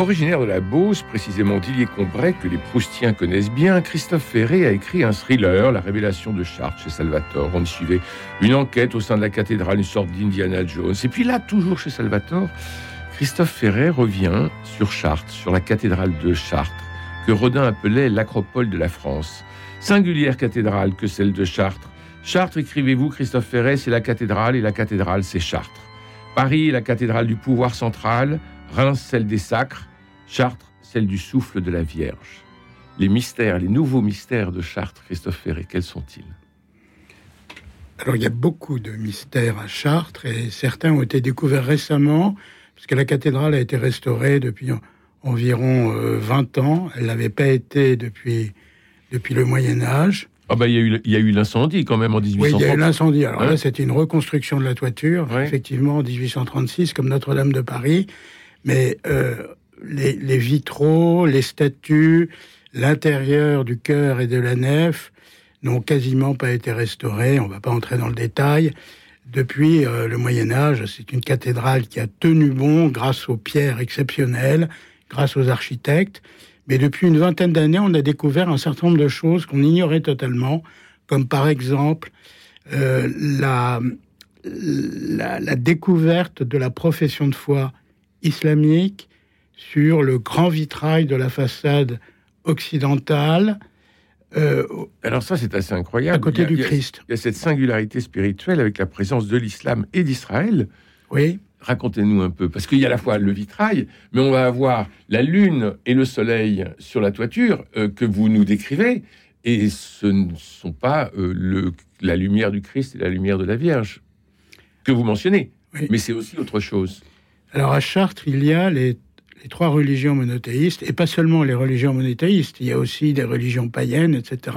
Originaire de la Beauce, précisément d'Illier-Combray, que les Proustiens connaissent bien, Christophe Ferré a écrit un thriller, La révélation de Chartres, chez Salvatore. On y suivait une enquête au sein de la cathédrale, une sorte d'Indiana Jones. Et puis là, toujours chez Salvatore, Christophe Ferré revient sur Chartres, sur la cathédrale de Chartres, que Rodin appelait l'acropole de la France. Singulière cathédrale que celle de Chartres. Chartres, écrivez-vous, Christophe Ferré, c'est la cathédrale, et la cathédrale, c'est Chartres. Paris est la cathédrale du pouvoir central, Reims, celle des sacres, Chartres, celle du souffle de la Vierge. Les mystères, les nouveaux mystères de Chartres, Christophe Ferré, quels sont-ils? Alors, il y a beaucoup de mystères à Chartres et certains ont été découverts récemment, puisque la cathédrale a été restaurée depuis environ 20 euh, ans. Elle n'avait pas été depuis, depuis le Moyen-Âge. Ah bah, il y a eu, l'incendie quand même en 1836. Oui, il y a eu l'incendie. Alors là, c'était une reconstruction de la toiture, effectivement, en 1836, comme Notre-Dame de Paris. Mais euh, les, vitraux, les statues, l'intérieur du chœur et de la nef n'ont quasiment pas été restaurés. On ne va pas entrer dans le détail. Depuis euh, le Moyen Âge, c'est une cathédrale qui a tenu bon grâce aux pierres exceptionnelles, grâce aux architectes. Mais depuis une vingtaine d'années, on a découvert un certain nombre de choses qu'on ignorait totalement, comme par exemple euh, la, la découverte de la profession de foi islamique sur le grand vitrail de la façade occidentale. Euh, Alors ça, c'est assez incroyable. À côté du Christ. Il y a cette singularité spirituelle avec la présence de l'islam et d'Israël. Oui. Racontez-nous un peu, parce qu'il y a à la fois le vitrail, mais on va avoir la lune et le soleil sur la toiture euh, que vous nous décrivez, et ce ne sont pas euh, le, la lumière du Christ et la lumière de la Vierge que vous mentionnez, mais c'est aussi autre chose. Alors à Chartres, il y a les les trois religions monothéistes, et pas seulement les religions monothéistes, il y a aussi des religions païennes, etc.,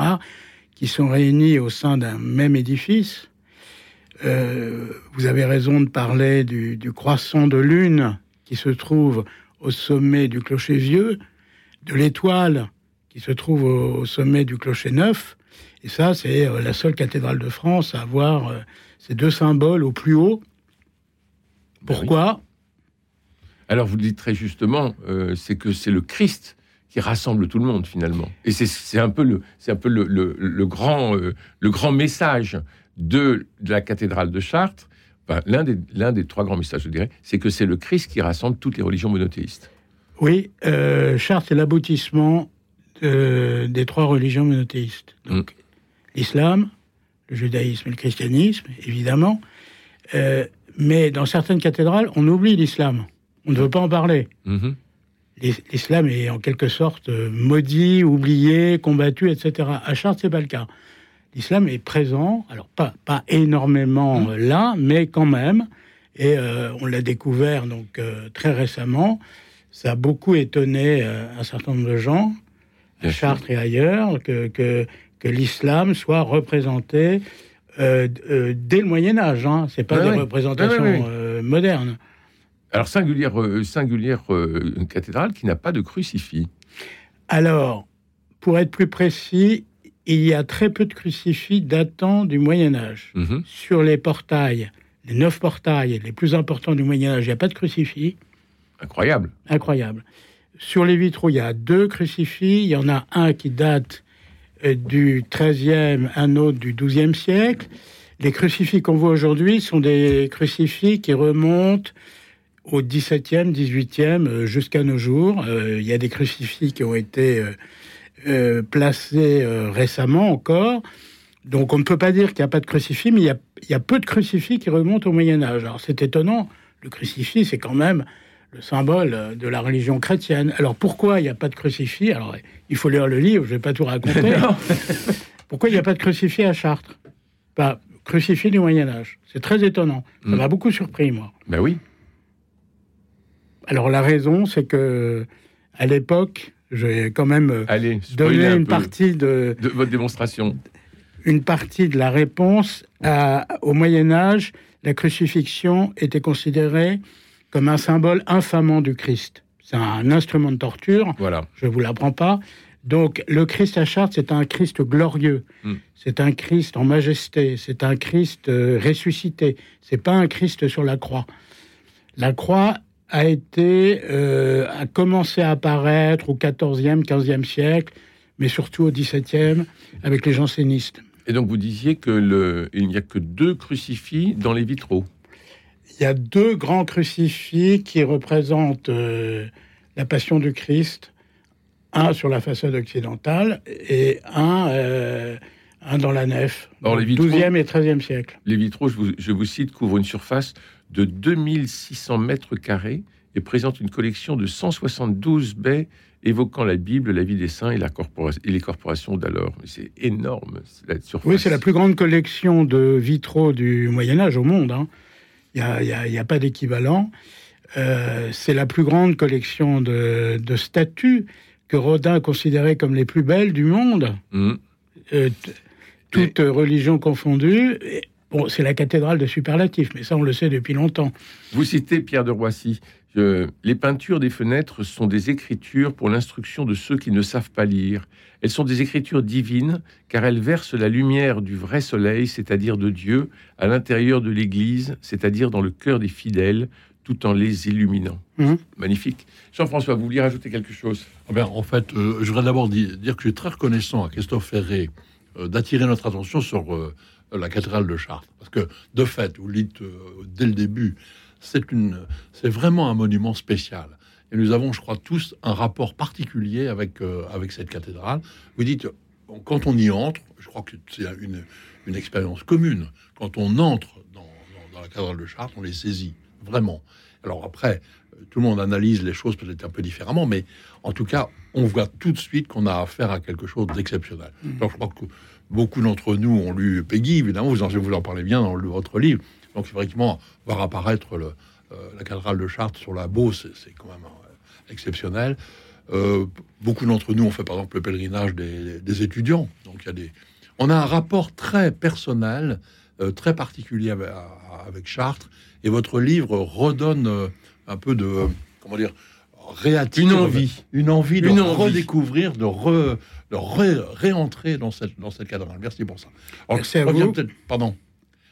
qui sont réunies au sein d'un même édifice. Euh, vous avez raison de parler du, croissant de lune qui se trouve au sommet du clocher vieux, de l'étoile qui se trouve au, sommet du clocher neuf. Et ça, c'est euh, la seule cathédrale de France à avoir euh, ces deux symboles au plus haut. Ben Pourquoi? Alors vous le dites très justement, euh, c'est que c'est le Christ qui rassemble tout le monde finalement. Et c'est un peu le, c'est un peu le, grand, euh, le grand message de, la cathédrale de Chartres. l'un des, l'un des trois grands messages, je dirais, c'est que c'est le Christ qui rassemble toutes les religions monothéistes. Oui, euh, Chartres est l'aboutissement des trois religions monothéistes. Donc mm. l'islam, le judaïsme et le christianisme, évidemment. mais dans certaines cathédrales, on oublie l'islam. On ne veut pas en parler. Mhm. L'islam est en quelque sorte euh, maudit, oublié, combattu, etc. À Chartres, c'est pas le cas. L'islam est présent, alors pas, pas énormément mhm. euh, là, mais quand même. Et euh, on l'a découvert donc très récemment. Ça a beaucoup étonné un certain nombre de gens, à Chartres et ailleurs, que, que, l'islam soit représenté dès le Moyen Âge. Hein. C'est pas des représentations modernes. Alors, singulière, euh, singulière euh, une cathédrale qui n'a pas de crucifix. Alors, pour être plus précis, il y a très peu de crucifix datant du Moyen Âge. Mhm. Sur les portails, les neuf portails les plus importants du Moyen Âge, il n'y a pas de crucifix. Incroyable. Incroyable. Sur les vitraux, il y a deux crucifix. Il y en a un qui date euh, du XIIIe, un autre du XIIe siècle. Les crucifix qu'on voit aujourd'hui sont des crucifix qui remontent au XVIIe, XVIIIe, euh, jusqu'à nos jours. Euh, il y a des crucifix qui ont été euh, placés récemment encore. Donc on ne peut pas dire qu'il n'y a pas de crucifix, mais il y, a, peu de crucifix qui remontent au Moyen Âge. Alors c'est étonnant, le crucifix c'est quand même le symbole de la religion chrétienne. Alors pourquoi il n'y a pas de crucifix? Alors il faut lire le livre, je ne vais pas tout raconter. pourquoi il n'y a pas de crucifix à Chartres? Pas crucifix du Moyen Âge. C'est très étonnant. Ça mm. m'a beaucoup surpris, moi. Ben oui. Alors la raison, c'est que à l'époque, j'ai quand même euh, Allez, donné un une peu partie de de votre démonstration. une partie de la réponse à- au Moyen Âge. La crucifixion était considérée comme un symbole infamant du Christ. C'est un instrument de torture. Voilà. je ne vous l'apprends pas. Donc, le Christ à Chartres, c'est un Christ glorieux. Mm. C'est un Christ en majesté. C'est un Christ euh, ressuscité. C'est pas un Christ sur la croix. La croix a été, euh, a commencé à apparaître au XIVe, XVe siècle, mais surtout au XVIIe avec les jansénistes. Et donc vous disiez que le, il n'y a que deux crucifix dans les vitraux. Il y a deux grands crucifix qui représentent euh, la passion du Christ, un sur la façade occidentale et un, euh, un dans la nef, Or, les vitraux- 12e et 13e siècle. Les vitraux, je vous, je vous cite, couvrent une surface de 2600 mètres carrés et présentent une collection de 172 baies évoquant la Bible, la vie des saints et, la et les corporations d'alors. C'est énorme, la surface. Oui, c'est la plus grande collection de vitraux du Moyen Âge au monde. hein. Il n'y a, a- pas d'équivalent. Euh, c'est la plus grande collection de, de statues que Rodin considérait comme les plus belles du monde. Hum. euh, toutes religions confondues. Et, bon, c'est la cathédrale de superlatifs, mais ça, on le sait depuis longtemps. Vous citez Pierre de Roissy. Les peintures des fenêtres sont des écritures pour l'instruction de ceux qui ne savent pas lire. Elles sont des écritures divines car elles versent la lumière du vrai soleil, c'est-à-dire de Dieu, à l'intérieur de l'Église, c'est-à-dire dans le cœur des fidèles, tout en les illuminant. Mhm. Magnifique. Jean-François, vous vouliez rajouter quelque chose? Ah ben, en fait, euh, je voudrais d'abord di- dire que je suis très reconnaissant à Christophe Ferré euh, d'attirer notre attention sur euh, la cathédrale de Chartres. Parce que, de fait, vous dites euh, dès le début, c'est une, c'est vraiment un monument spécial. Et nous avons, je crois, tous un rapport particulier avec, euh, avec cette cathédrale. Vous dites, quand on y entre, je crois que c'est une, une expérience commune. Quand on entre dans, dans- dans la cathédrale de Chartres, on les saisit, vraiment. Alors après, euh, tout le monde analyse les choses peut-être un peu différemment, mais en tout cas, on voit tout de suite qu'on a affaire à quelque chose d'exceptionnel. Alors, je crois que beaucoup d'entre nous ont lu Peggy, évidemment, vous en, vous en parlez bien dans le- votre livre. Donc, effectivement, voir apparaître le, euh, la cathédrale de Chartres sur la Beauce, c'est- quand même euh, exceptionnel. Euh, beaucoup d'entre nous ont fait, par exemple, le pèlerinage des, des étudiants. Donc, il y a des... On a un rapport très personnel, très particulier avec, Chartres. Et votre livre redonne un peu de... comment dire réattire Une envie. une envie de Une envie. redécouvrir, de, re, de ré- réentrer dans cette, dans cette cathédrale. Merci pour ça. Alors, Merci je reviens pardon.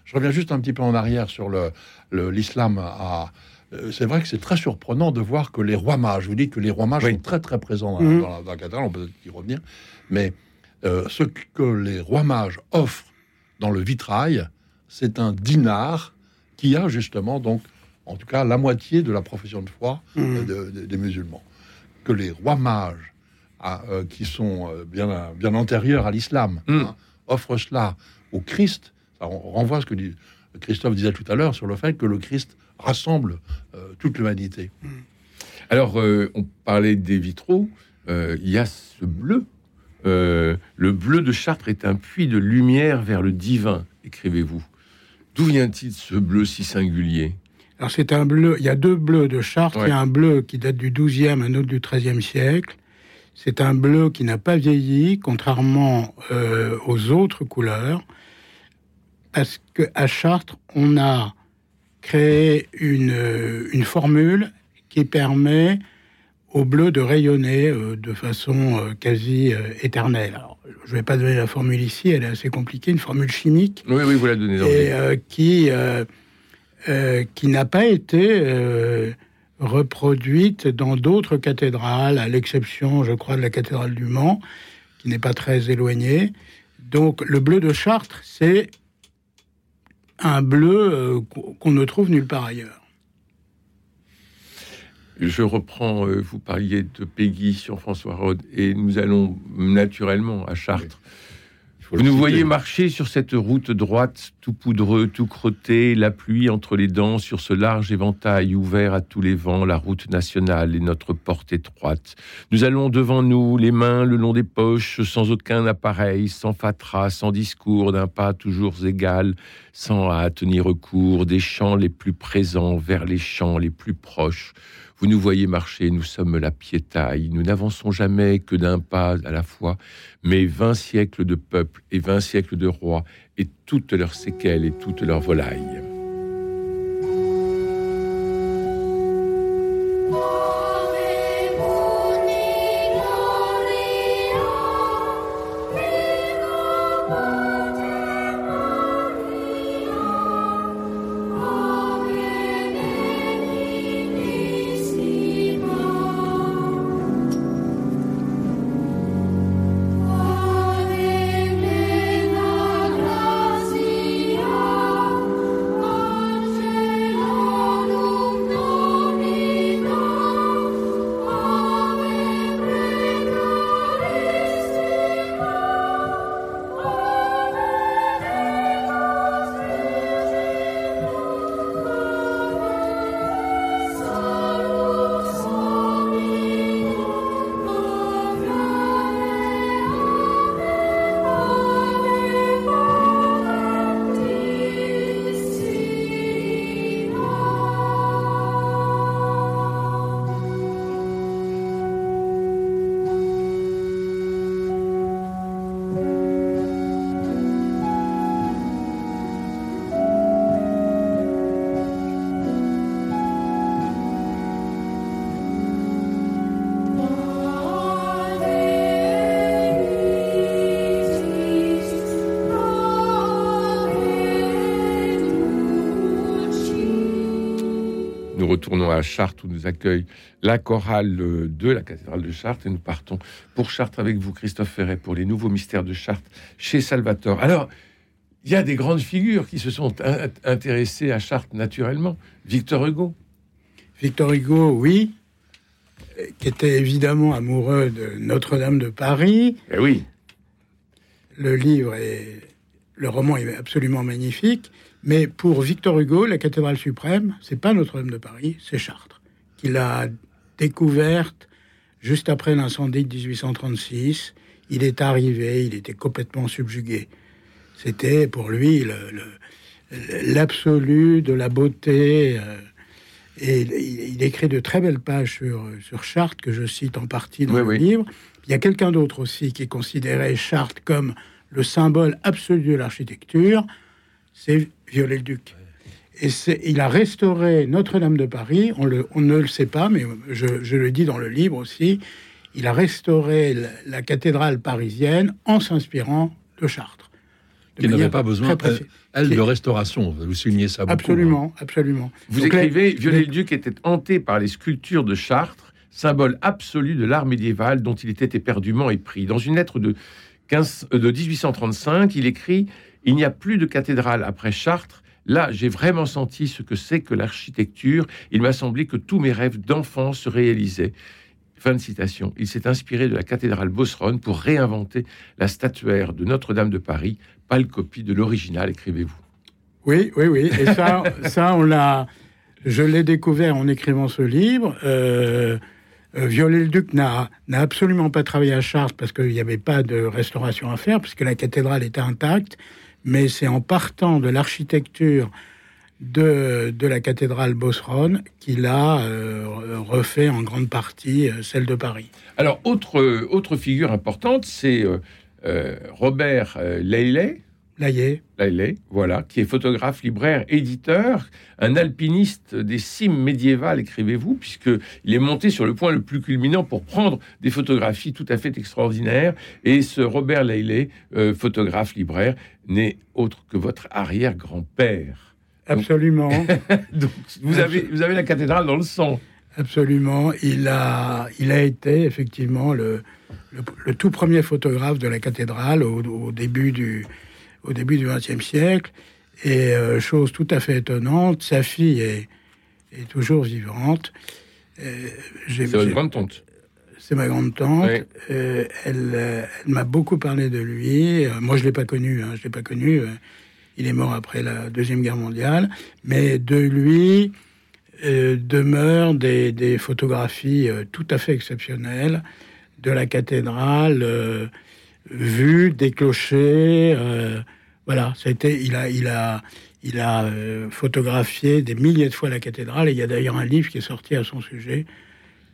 Je reviens juste un petit peu en arrière sur le, le- l'islam. À, euh, c'est vrai que c'est très surprenant de voir que les rois mages, vous dites que les rois mages Oui. sont très très présents dans, Mhm. dans la, dans la cathédrale, on peut y revenir, mais euh, ce que les rois mages offrent dans le vitrail, c'est un dinar qui a justement donc, en tout cas, la moitié de la profession de foi euh, Mhm. de- de- des musulmans. Que les rois mages, euh, qui sont euh, bien, bien antérieurs à l'islam, Mm. hein, offrent cela au Christ. Ça ren- renvoie à ce que dit- Christophe disait tout à l'heure sur le fait que le Christ rassemble euh, toute l'humanité. Alors, euh, on parlait des vitraux. euh, Il y a ce bleu. Euh, le bleu de Chartres est un puits de lumière vers le divin, écrivez-vous. D'où vient-il ce bleu si singulier? Alors c'est un bleu, il y a deux bleus de Chartres, Ouais. il y a un bleu qui date du XIIe, un autre du XIIIe siècle. C'est un bleu qui n'a pas vieilli, contrairement euh, aux autres couleurs, parce que à Chartres, on a créé une, euh, une formule qui permet au bleu de rayonner euh, de façon euh, quasi éternelle. Alors, je ne vais pas donner la formule ici, elle est assez compliquée, une formule chimique Oui, oui, vous la donnez et qui, qui n'a pas été reproduite dans d'autres cathédrales, à l'exception, je crois, de la cathédrale du Mans, qui n'est pas très éloignée. Donc le bleu de Chartres, c'est un bleu euh, qu'on ne trouve nulle part ailleurs. Je reprends, euh, vous parliez de Peggy sur François Rode, et nous allons naturellement à Chartres. Vous nous voyez marcher sur cette route droite, tout poudreux, tout crotté, la pluie entre les dents sur ce large éventail ouvert à tous les vents, la route nationale et notre porte étroite. Nous allons devant nous, les mains le long des poches, sans aucun appareil, sans fatras, sans discours, d'un pas toujours égal, sans hâte ni recours, des champs les plus présents vers les champs les plus proches. Vous nous voyez marcher, nous sommes la piétaille, nous n'avançons jamais que d'un pas à la fois, mais vingt siècles de peuples et vingt siècles de rois, et toutes leurs séquelles et toutes leurs volailles. À Chartres où nous accueille la chorale de la cathédrale de Chartres et nous partons pour Chartres avec vous, Christophe Ferret, pour les nouveaux mystères de Chartres chez Salvatore. Alors, il y a des grandes figures qui se sont intéressées à Chartres naturellement. Victor Hugo. Victor Hugo, oui, qui était évidemment amoureux de Notre-Dame de Paris. Eh oui. Le livre et le roman est absolument magnifique. Mais pour Victor Hugo, la cathédrale suprême, c'est pas Notre-Dame de Paris, c'est Chartres, qu'il a découverte juste après l'incendie de 1836. Il est arrivé, il était complètement subjugué. C'était pour lui l'absolu de la beauté. Euh, et il, écrit de très belles pages sur, sur Chartres, que je cite en partie dans le livre. Il y a quelqu'un d'autre aussi qui considérait Chartres comme le symbole absolu de l'architecture, c'est Viollet-le-Duc. Et il a restauré Notre-Dame de Paris, on, le, on, ne le sait pas, mais je, le dis dans le livre aussi, il a restauré la, cathédrale parisienne en s'inspirant de Chartres. Il n'avait pas besoin, elle, de restauration, vous soulignez ça beaucoup. Absolument, hein. absolument. Vous écrivez, Viollet-le-Duc était hanté par les sculptures de Chartres, symbole absolu de l'art médiéval dont il était éperdument épris. Dans une lettre de, 15, de 1835, il écrit il n'y a plus de cathédrale après Chartres. Là, j'ai vraiment senti ce que c'est que l'architecture. Il m'a semblé que tous mes rêves d'enfant se réalisaient. Fin de citation. Il s'est inspiré de la cathédrale Bosron pour réinventer la statuaire de Notre-Dame de Paris, pâle copie de l'original, écrivez-vous. Oui, oui, oui. Et ça, ça on l'a. Je l'ai découvert en écrivant ce livre. Euh, euh, Viollet-le-Duc n'a absolument pas travaillé à Chartres parce qu'il n'y avait pas de restauration à faire, puisque la cathédrale était intacte mais c'est en partant de l'architecture de, la cathédrale Bosron qu'il a euh, refait en grande partie euh, celle de Paris. Alors, autre, figure importante, c'est euh, Robert Laillé. voilà, qui est photographe, libraire, éditeur, un alpiniste des cimes médiévales, écrivez-vous, puisqu'il est monté sur le point le plus culminant pour prendre des photographies tout à fait extraordinaires. Et ce Robert Laillet, euh, photographe, libraire, n'est autre que votre arrière-grand-père. Absolument. vous, avez, vous avez la cathédrale dans le sang. Absolument. Il a, il a été effectivement le, le, tout premier photographe de la cathédrale au début du au début du XXe siècle. Et euh, chose tout à fait étonnante, sa fille est, est toujours vivante. Euh, c'est votre grande-tante C'est ma grande-tante. Euh, elle, m'a beaucoup parlé de lui. moi, je ne l'ai pas connu. Hein, je l'ai pas connu. il est mort après la Deuxième Guerre mondiale. Mais de lui demeurent des, des, photographies tout à fait exceptionnelles de la cathédrale vue des clochers. Euh, voilà, c'était, il a, il a, Il a euh, photographié des milliers de fois la cathédrale et il y a d'ailleurs un livre qui est sorti à son sujet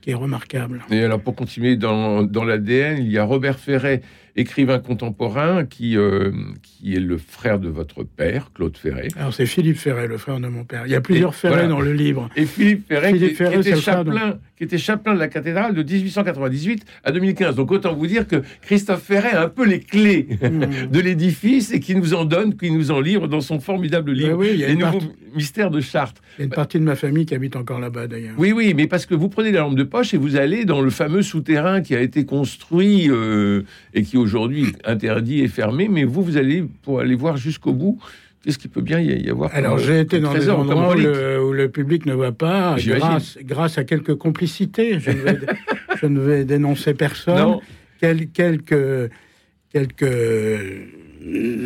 qui est remarquable. Et alors, pour continuer dans, dans l'ADN, il y a Robert Ferret, écrivain contemporain, qui, euh, qui est le frère de votre père, Claude Ferret. Alors, c'est Philippe Ferret, le frère de mon père. Il y a plusieurs Ferret dans le livre. Et Philippe Ferret, qui, était chapelain, qui était chapelain de la cathédrale de 1898 à 2015. Donc, autant vous dire que Christophe Ferret a un peu les clés mmh. de l'édifice et qui nous en donne, qui nous en livre dans son formidable livre, oui, Les nouveaux mystères de Chartres. Il y a une partie de ma famille qui habite encore là-bas, d'ailleurs. Oui, oui, mais parce que vous prenez la lampe de poche et vous allez dans le fameux souterrain qui a été construit euh, et qui aujourd'hui interdit et fermé, mais vous, vous allez pour aller voir jusqu'au bout. Qu'est-ce qu'il peut bien y avoir Alors, j'ai été dans des endroits où le, public ne voit pas, grâce, grâce, à quelques complicités. Je ne vais, je ne vais dénoncer personne. quelques, quelques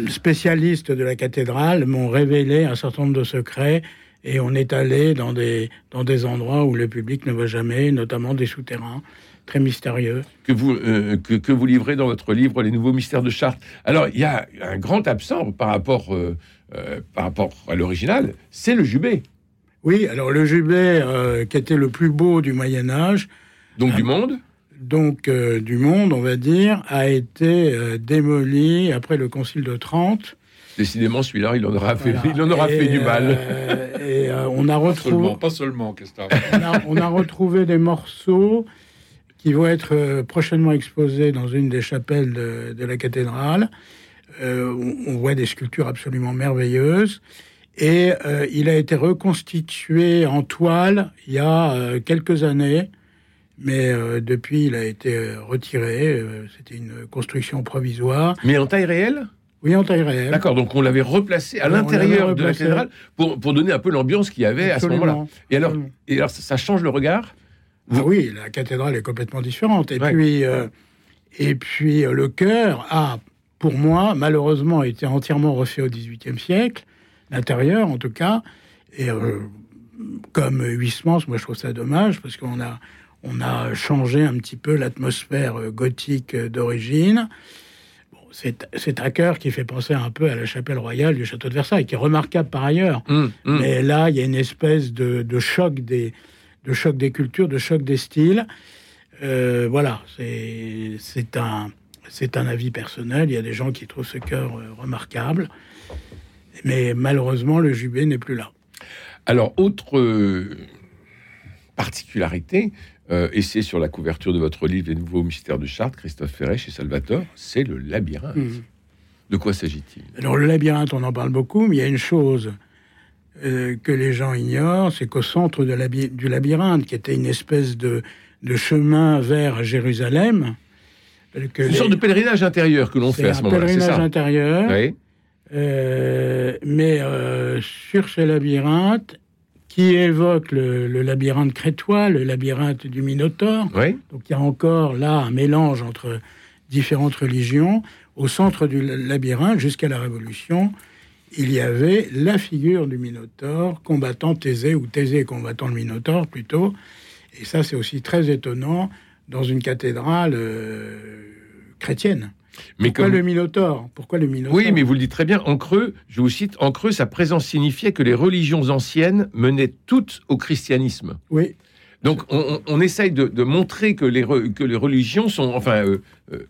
spécialistes de la cathédrale m'ont révélé un certain nombre de secrets et on est allé dans des, dans des endroits où le public ne va jamais, notamment des souterrains très mystérieux. Que vous, euh, que, vous livrez dans votre livre Les Nouveaux Mystères de Chartres. Alors, il y a un grand absent par rapport, euh, euh, par rapport à l'original, c'est le jubé. Oui, alors le jubé, qui était le plus beau du Moyen Âge. Donc du monde donc du monde, on va dire, a été démoli après le Concile de Trente. Décidément, celui-là, il en aura fait, il en aura fait du mal. et on a retrouvé, pas seulement, pas on, on a retrouvé des morceaux qui vont être euh, prochainement exposés dans une des chapelles de, la cathédrale. Euh, on voit des sculptures absolument merveilleuses. Et euh, il a été reconstitué en toile il y a quelques années, mais depuis il a été retiré. C'était une construction provisoire. Mais en taille réelle? Oui, en taille réelle. D'accord, donc on l'avait replacé à l'intérieur de la cathédrale pour, pour, donner un peu l'ambiance qu'il y avait à ce moment-là. Et alors, et alors, ça change le regard? Ah oui, la cathédrale est complètement différente. Et puis, euh, et puis euh, le chœur a, pour moi, malheureusement, été entièrement refait au XVIIIe siècle, l'intérieur en tout cas. Et euh, comme Huysmans, moi je trouve ça dommage parce qu'on a, on a changé un petit peu l'atmosphère gothique d'origine. c'est un chœur qui fait penser un peu à la chapelle royale du château de Versailles, qui est remarquable par ailleurs. Mmh, mmh. Mais là, il y a une espèce de choc des, de choc des cultures, de choc des styles. Euh, voilà, c'est un, un avis personnel. Il y a des gens qui trouvent ce cœur euh, remarquable. Mais malheureusement, le jubé n'est plus là. Alors, autre euh, particularité, et c'est sur la couverture de votre livre Les Nouveaux Mystères de Chartres, Christophe Ferret chez Salvatore, c'est le labyrinthe. Mmh. De quoi s'agit-il? Alors, le labyrinthe, on en parle beaucoup, mais il y a une chose euh, que les gens ignorent, c'est qu'au centre de du labyrinthe, qui était une espèce de, chemin vers Jérusalem, une sorte de pèlerinage intérieur que l'on fait à ce moment-là. Pèlerinage intérieur. Oui. Euh, mais euh, sur ce labyrinthe, qui évoque le, labyrinthe crétois, le labyrinthe du Minotaure. Oui. Donc il y a encore là un mélange entre différentes religions. Au centre du labyrinthe, jusqu'à la Révolution, il y avait la figure du Minotaure combattant Thésée, ou Thésée combattant le Minotaure plutôt. Et ça, c'est aussi très étonnant dans une cathédrale euh, chrétienne. Mais Pourquoi le Minotaure Pourquoi le Minotaure Oui, mais vous le dites très bien. En creux, je vous cite, en creux, sa présence signifiait que les religions anciennes menaient toutes au christianisme. Oui. Donc on, essaye de, montrer que les, que les religions sont, enfin, euh, euh,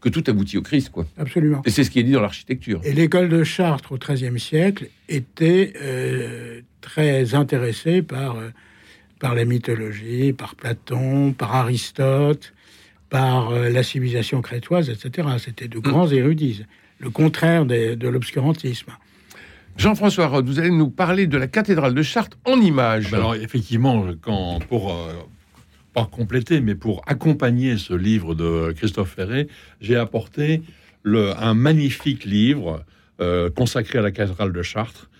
que, tout aboutit au Christ, quoi. Absolument. Et c'est ce qui est dit dans l'architecture. Et l'école de Chartres au XIIIe siècle était euh, très intéressée par, par la mythologie, par Platon, par Aristote, par la civilisation crétoise, etc. C'était de grands mm. érudits, le contraire de l'obscurantisme. Jean-François Rode, vous allez nous parler de la cathédrale de Chartres en images. Ben alors effectivement, quand, pour euh, pas compléter, mais pour accompagner ce livre de Christophe Ferré, j'ai apporté le, un magnifique livre euh, consacré à la cathédrale de Chartres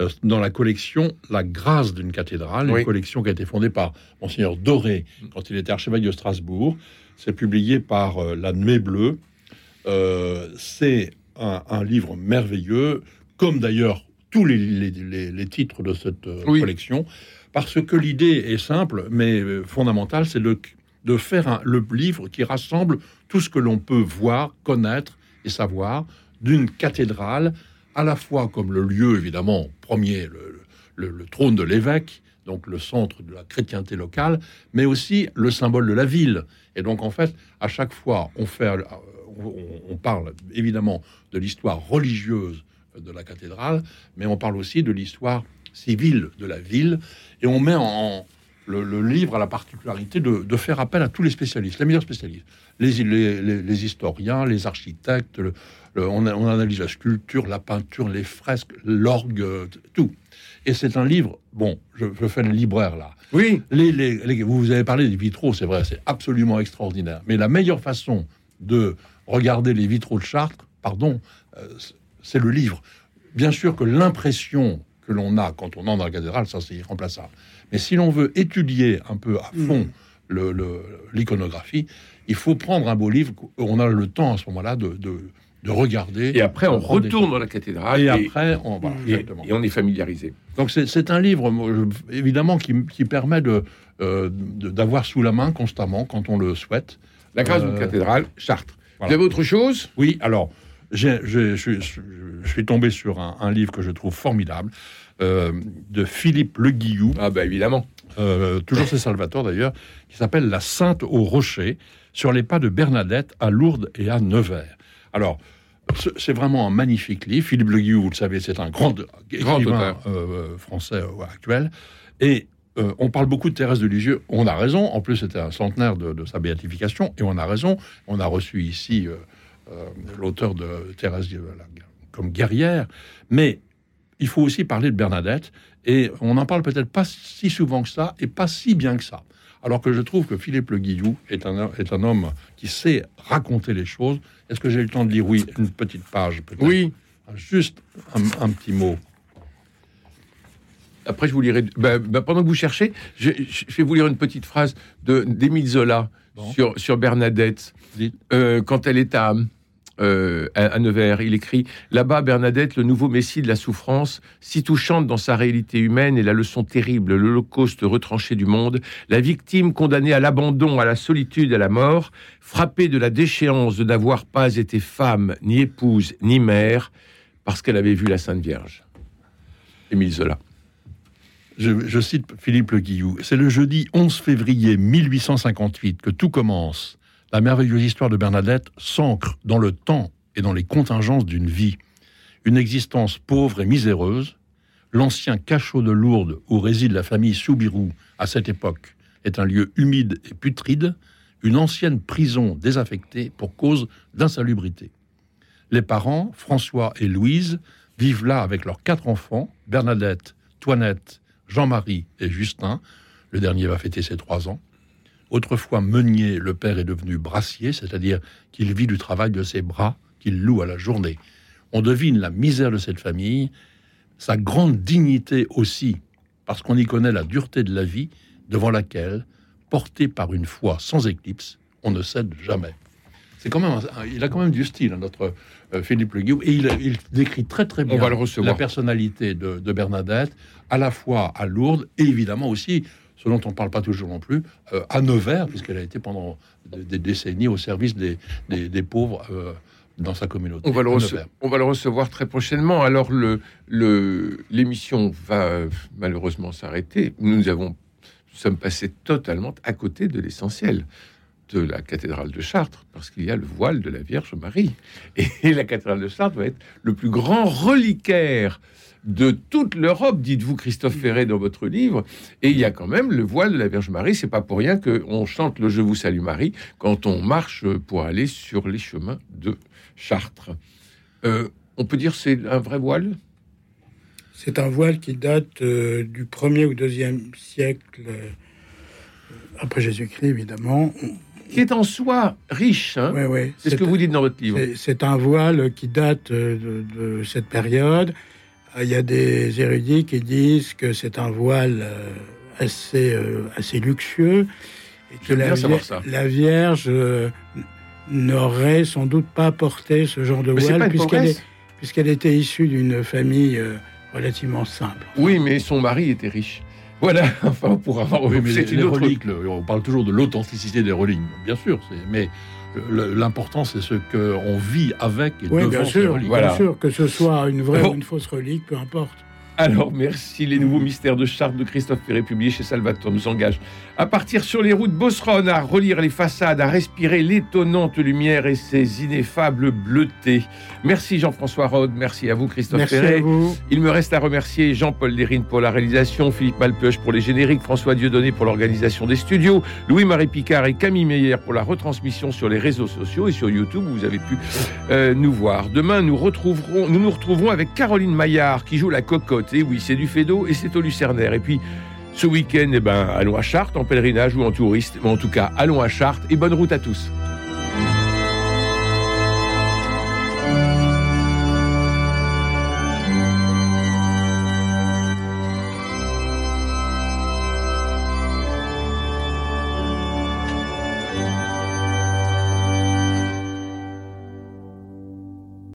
euh, dans la collection La grâce d'une cathédrale, une collection qui a été fondée par Monseigneur Doré quand il était archevêque de Strasbourg. C'est publié par la Nuée Bleue. C'est un, un livre merveilleux comme d'ailleurs tous les, titres de cette euh, collection, parce que l'idée est simple, mais euh, fondamentale, c'est de, de faire le livre qui rassemble tout ce que l'on peut voir, connaître et savoir d'une cathédrale à la fois comme le lieu, évidemment, premier, le, le- le trône de l'évêque, donc le centre de la chrétienté locale, mais aussi le symbole de la ville. Et donc, en fait, à chaque fois, on, fait, euh, on, on parle évidemment de l'histoire religieuse de la cathédrale, mais on parle aussi de l'histoire civile de la ville, et on met en, le, le livre a la particularité de, de faire appel à tous les spécialistes, les meilleurs spécialistes, les, les, les- les historiens, les architectes, le- le- on, a- on analyse la sculpture, la peinture, les fresques, l'orgue, tout. Et c'est un livre, bon, je, je fais le libraire là. Oui, Les, les- les- vous avez parlé des vitraux, c'est vrai, c'est absolument extraordinaire. Mais la meilleure façon de regarder les vitraux de Chartres, pardon, euh, c'est le livre. Bien sûr que l'impression que l'on a quand on entre dans la cathédrale, ça c'est irremplaçable. Mais si l'on veut étudier un peu à fond le- le- l'iconographie, il faut prendre un beau livre. On a le temps à ce moment-là de, de- de regarder. et après on de des retourne dans la cathédrale Et, et, après, on va. et- exactement. et on est familiarisé. Donc c'est- un livre, évidemment, qui, qui permet de, euh, de- d'avoir sous la main constamment, quand on le souhaite. La grâce Euh, d'une cathédrale, Chartres. voilà. Vous avez autre chose? Oui, alors, je, suis tombé sur un, un livre que je trouve formidable, euh, de Philippe Le Guillou, Ah bah évidemment. euh, toujours c'est Salvatore d'ailleurs, qui s'appelle La Sainte au Rocher, sur les pas de Bernadette à Lourdes et à Nevers. Alors, ce- c'est vraiment un magnifique livre. Philippe Le Guillou, vous le savez, c'est un grand, écrivain auteur. euh, français actuel. Et euh, on parle beaucoup de Thérèse de Lisieux. On a raison. En plus, c'était un centenaire de, de sa béatification. Et on a raison. On a reçu ici l'auteur de Thérèse comme guerrière. Mais il faut aussi parler de Bernadette. Et on n'en parle peut-être pas si souvent que ça et pas si bien que ça. Alors que je trouve que Philippe Le Guillou est un, est un homme qui sait raconter les choses. Est-ce que j'ai le temps de lire Oui, une petite page peut-être? Oui. Juste un, un petit mot. Après, je vous lirai. bah, bah, pendant que vous cherchez, je, je vais vous lire une petite phrase d'Émile Zola Bon. sur, sur Bernadette. Euh, quand elle est à, euh, à, Nevers, il écrit Là-bas, Bernadette, le nouveau messie de la souffrance, si touchante dans sa réalité humaine et la leçon terrible, l'holocauste retranché du monde, la victime condamnée à l'abandon, à la solitude, à la mort, frappée de la déchéance de n'avoir pas été femme, ni épouse, ni mère, parce qu'elle avait vu la Sainte Vierge. Émile Zola. Je, je cite Philippe Le Guillou. C'est le jeudi 11 février 1858 que tout commence. La merveilleuse histoire de Bernadette s'ancre dans le temps et dans les contingences d'une vie. Une existence pauvre et miséreuse, l'ancien cachot de Lourdes où réside la famille Soubirou à cette époque est un lieu humide et putride, une ancienne prison désaffectée pour cause d'insalubrité. Les parents, François et Louise, vivent là avec leurs quatre enfants, Bernadette, Toinette, Jean-Marie et Justin. Le dernier va fêter ses trois ans. Autrefois meunier, le père est devenu brassier, c'est-à-dire qu'il vit du travail de ses bras qu'il loue à la journée. On devine la misère de cette famille, sa grande dignité aussi, parce qu'on y connaît la dureté de la vie devant laquelle, porté par une foi sans éclipse, on ne cède jamais. C'est quand même, il a quand même du style, hein, notre euh, Philippe Le et il, il décrit très très bien va le recevoir. la personnalité de, de Bernadette, à la fois à Lourdes et évidemment aussi, ce dont on ne parle pas toujours non plus, euh, à Nevers, puisqu'elle a été pendant des, des décennies au service des, des- des pauvres euh, dans sa communauté. On va, le on va le recevoir très prochainement. Alors, le, le, l'émission va malheureusement s'arrêter. Nous avons, nous sommes passés totalement à côté de l'essentiel de la cathédrale de Chartres, parce qu'il y a le voile de la Vierge Marie. Et la cathédrale de Chartres va être le plus grand reliquaire de toute l'Europe, dites-vous Christophe Ferré dans votre livre. Et il y a quand même le voile de la Vierge Marie. C'est pas pour rien que on chante le Je vous salue Marie quand on marche pour aller sur les chemins de Chartres. Euh, on peut dire c'est un vrai voile? C'est un voile qui date euh, du 1er ou 2e siècle euh, après Jésus-Christ, évidemment. qui est en soi riche. hein. Ouais, ouais. c'est ce que vous dites dans votre livre. c'est- un voile qui date de, de cette période. Euh, Il y a des érudits qui disent que c'est un voile euh, assez, euh, assez luxueux et que la, Vierge euh, n'aurait sans doute pas porté ce genre de voile puisqu'elle Corrèze est- puisqu'elle était issue d'une famille euh, relativement simple. Oui, mais son mari était riche. Voilà, enfin, pour avoir. Oui, mais c'est les, une les autre. reliques, le- on parle toujours de l'authenticité des reliques, bien sûr, mais l'important, c'est ce qu'on vit avec et oui, devant bien sûr, reliques. bien sûr, que ce soit une vraie Bon. ou une fausse relique, peu importe. Alors, merci. Les nouveaux mystères de Chartres de Christophe Ferré, publiés chez Salvatore, nous engagent à partir sur les routes Bosseronne, à relire les façades, à respirer l'étonnante lumière et ses ineffables bleutés. Merci Jean-François Rode, merci à vous Christophe Merci Ferré. à vous. Il me reste à remercier Jean-Paul Lérine pour la réalisation, Philippe Malpeuch pour les génériques, François Dieudonné pour l'organisation des studios, Louis-Marie Picard et Camille Meyer pour la retransmission sur les réseaux sociaux et sur YouTube où vous avez pu euh, nous voir. Demain, nous, retrouverons, nous nous retrouverons avec Caroline Maillard qui joue la cocotte. Et oui, c'est du Fédot et c'est au Lucernaire. Et puis, ce week-end, eh ben, allons à Chartres en pèlerinage ou en touriste. Mais en tout cas, allons à Chartres et bonne route à tous.